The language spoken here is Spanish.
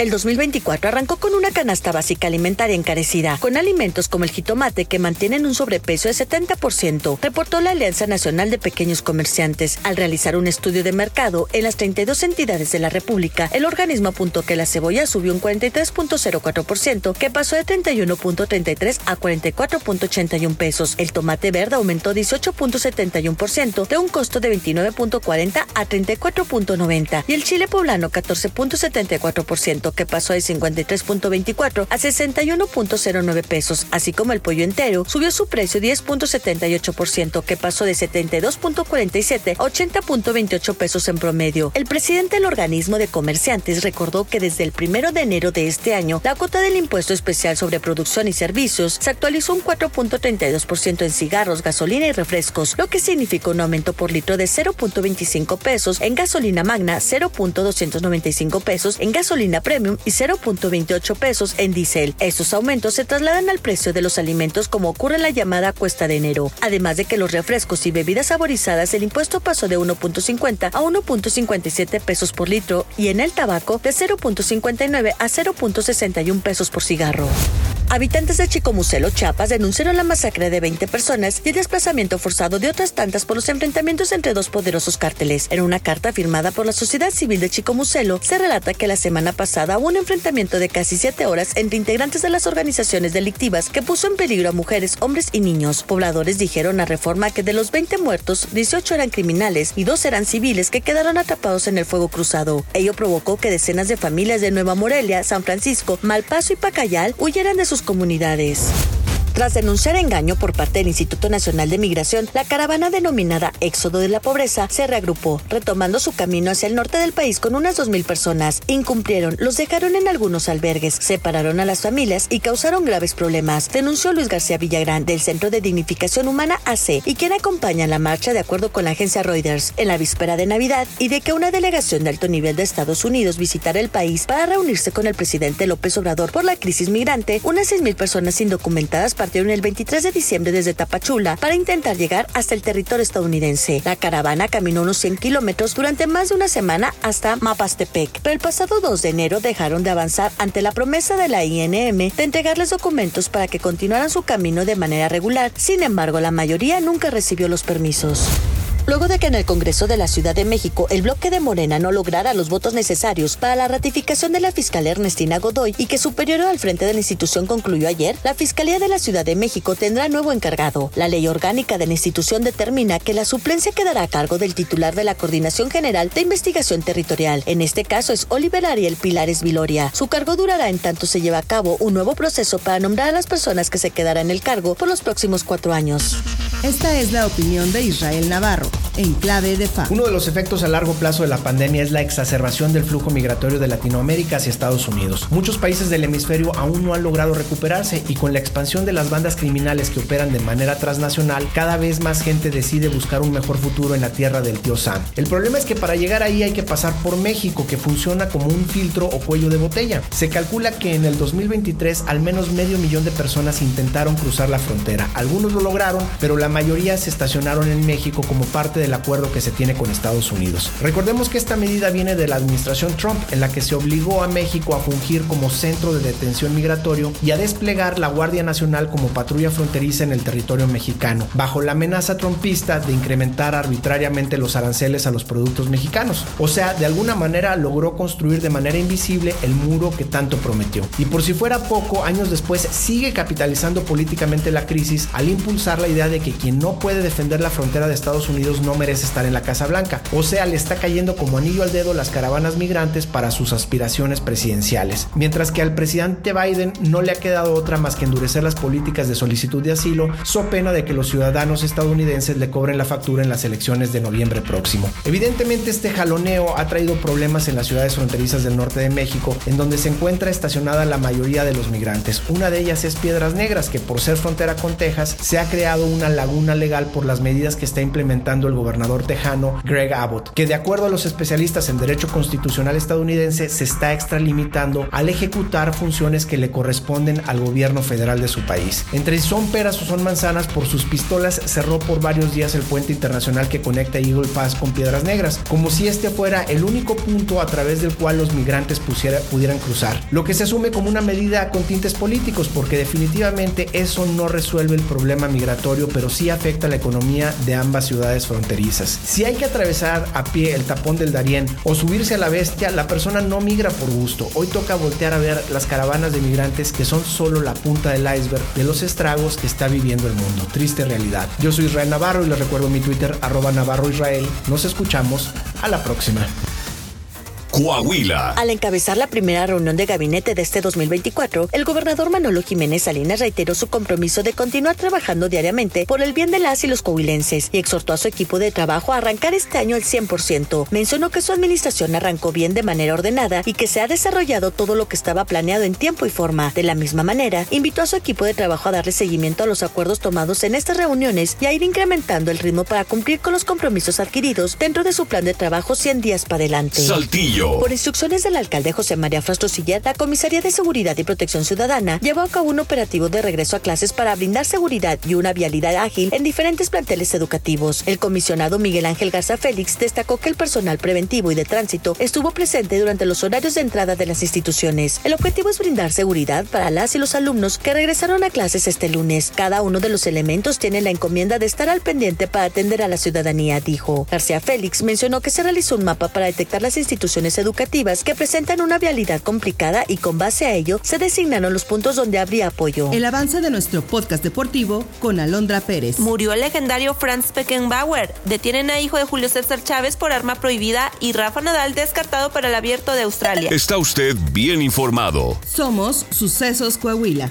El 2024 arrancó con una canasta básica alimentaria encarecida, con alimentos como el jitomate que mantienen un sobrepeso de 70%, reportó la Alianza Nacional de Pequeños Comerciantes. Al realizar un estudio de mercado en las 32 entidades de la República, el organismo apuntó que la cebolla subió un 43.04%, que pasó de 31.33 a 44.81 pesos. El tomate verde aumentó 18.71% de un costo de 29.40 a 34.90 y el chile poblano 14.74% que pasó de 53.24 a 61.09 pesos, así como el pollo entero subió su precio 10.78% que pasó de 72.47 a 80.28 pesos en promedio. El presidente del organismo de comerciantes recordó que desde el primero de enero de este año la cuota del impuesto especial sobre producción y servicios se actualizó un 4.32% en cigarros, gasolina y refrescos, lo que significó un aumento por litro de 0.25 pesos en gasolina magna, 0.295 pesos en gasolina premium y 0.28 pesos en diésel. Estos aumentos se trasladan al precio de los alimentos como ocurre en la llamada cuesta de enero. Además de que los refrescos y bebidas saborizadas el impuesto pasó de 1.50 a 1.57 pesos por litro y en el tabaco de 0.59 a 0.61 pesos por cigarro. Habitantes de Chicomucelo, Chiapas, denunciaron la masacre de 20 personas y el desplazamiento forzado de otras tantas por los enfrentamientos entre dos poderosos cárteles. En una carta firmada por la sociedad civil de Chicomucelo, se relata que la semana pasada hubo un enfrentamiento de casi siete horas entre integrantes de las organizaciones delictivas que puso en peligro a mujeres, hombres y niños. Pobladores dijeron a Reforma que de los 20 muertos, 18 eran criminales y dos eran civiles que quedaron atrapados en el fuego cruzado. Ello provocó que decenas de familias de Nueva Morelia, San Francisco, Malpaso y Pacayal huyeran de sus comunidades. Tras denunciar engaño por parte del Instituto Nacional de Migración, la caravana denominada Éxodo de la Pobreza se reagrupó, retomando su camino hacia el norte del país con unas 2.000 personas. Incumplieron, los dejaron en algunos albergues, separaron a las familias y causaron graves problemas, denunció Luis García Villagrán del Centro de Dignificación Humana AC y quien acompaña la marcha de acuerdo con la agencia Reuters en la víspera de Navidad y de que una delegación de alto nivel de Estados Unidos visitara el país para reunirse con el presidente López Obrador por la crisis migrante, unas 6.000 personas indocumentadas el 23 de diciembre desde Tapachula para intentar llegar hasta el territorio estadounidense. La caravana caminó unos 100 kilómetros durante más de una semana hasta Mapastepec, pero el pasado 2 de enero dejaron de avanzar ante la promesa de la INM de entregarles documentos para que continuaran su camino de manera regular. Sin embargo, la mayoría nunca recibió los permisos. Luego de que en el Congreso de la Ciudad de México el bloque de Morena no lograra los votos necesarios para la ratificación de la fiscal Ernestina Godoy y que superior al frente de la institución concluyó ayer, la Fiscalía de la Ciudad de México tendrá nuevo encargado. La ley orgánica de la institución determina que la suplencia quedará a cargo del titular de la Coordinación General de Investigación Territorial. En este caso es Oliver Ariel Pilares Viloria. Su cargo durará en tanto se lleva a cabo un nuevo proceso para nombrar a las personas que se quedarán en el cargo por los próximos cuatro años. Esta es la opinión de Israel Navarro, en clave de FA. Uno de los efectos a largo plazo de la pandemia es la exacerbación del flujo migratorio de Latinoamérica hacia Estados Unidos. Muchos países del hemisferio aún no han logrado recuperarse y con la expansión de las bandas criminales que operan de manera transnacional, cada vez más gente decide buscar un mejor futuro en la tierra del tío Sam. El problema es que para llegar ahí hay que pasar por México, que funciona como un filtro o cuello de botella. Se calcula que en el 2023 al menos medio millón de personas intentaron cruzar la frontera. Algunos lo lograron, pero la mayoría se estacionaron en México como parte del acuerdo que se tiene con Estados Unidos. Recordemos que esta medida viene de la administración Trump, en la que se obligó a México a fungir como centro de detención migratorio y a desplegar la Guardia Nacional como patrulla fronteriza en el territorio mexicano, bajo la amenaza trumpista de incrementar arbitrariamente los aranceles a los productos mexicanos. O sea, de alguna manera logró construir de manera invisible el muro que tanto prometió. Y por si fuera poco, años después sigue capitalizando políticamente la crisis al impulsar la idea de que quien no puede defender la frontera de Estados Unidos no merece estar en la Casa Blanca. O sea, le está cayendo como anillo al dedo las caravanas migrantes para sus aspiraciones presidenciales. Mientras que al presidente Biden no le ha quedado otra más que endurecer las políticas de solicitud de asilo, so pena de que los ciudadanos estadounidenses le cobren la factura en las elecciones de noviembre próximo. Evidentemente este jaloneo ha traído problemas en las ciudades fronterizas del norte de México, en donde se encuentra estacionada la mayoría de los migrantes. Una de ellas es Piedras Negras, que por ser frontera con Texas se ha creado una laguna legal por las medidas que está implementando el gobernador tejano Greg Abbott, que de acuerdo a los especialistas en derecho constitucional estadounidense se está extralimitando al ejecutar funciones que le corresponden al gobierno federal de su país. Entre si son peras o son manzanas, por sus pistolas cerró por varios días el puente internacional que conecta Eagle Pass con Piedras Negras, como si este fuera el único punto a través del cual los migrantes pudieran cruzar, lo que se asume como una medida con tintes políticos porque definitivamente eso no resuelve el problema migratorio, pero sí afecta la economía de ambas ciudades fronterizas. Si hay que atravesar a pie el tapón del Darién o subirse a la bestia, la persona no migra por gusto. Hoy toca voltear a ver las caravanas de migrantes que son solo la punta del iceberg de los estragos que está viviendo el mundo. Triste realidad. Yo soy Israel Navarro y les recuerdo mi Twitter arroba Navarro Israel. Nos escuchamos a la próxima. Coahuila. Al encabezar la primera reunión de gabinete de este 2024, el gobernador Manolo Jiménez Salinas reiteró su compromiso de continuar trabajando diariamente por el bien de las y los coahuilenses y exhortó a su equipo de trabajo a arrancar este año al 100%. Mencionó que su administración arrancó bien de manera ordenada y que se ha desarrollado todo lo que estaba planeado en tiempo y forma. De la misma manera, invitó a su equipo de trabajo a darle seguimiento a los acuerdos tomados en estas reuniones y a ir incrementando el ritmo para cumplir con los compromisos adquiridos dentro de su plan de trabajo 100 días para adelante. Saltillo. Por instrucciones del alcalde José María Frastrosilla, la Comisaría de Seguridad y Protección Ciudadana llevó a cabo un operativo de regreso a clases para brindar seguridad y una vialidad ágil en diferentes planteles educativos. El comisionado Miguel Ángel Garza Félix destacó que el personal preventivo y de tránsito estuvo presente durante los horarios de entrada de las instituciones. El objetivo es brindar seguridad para las y los alumnos que regresaron a clases este lunes. Cada uno de los elementos tiene la encomienda de estar al pendiente para atender a la ciudadanía, dijo. García Félix mencionó que se realizó un mapa para detectar las instituciones educativas que presentan una vialidad complicada y con base a ello se designaron los puntos donde habría apoyo. El avance de nuestro podcast deportivo con Alondra Pérez. Murió el legendario Franz Beckenbauer. Detienen a hijo de Julio César Chávez por arma prohibida y Rafa Nadal descartado para el abierto de Australia. Está usted bien informado. Somos Sucesos Coahuila.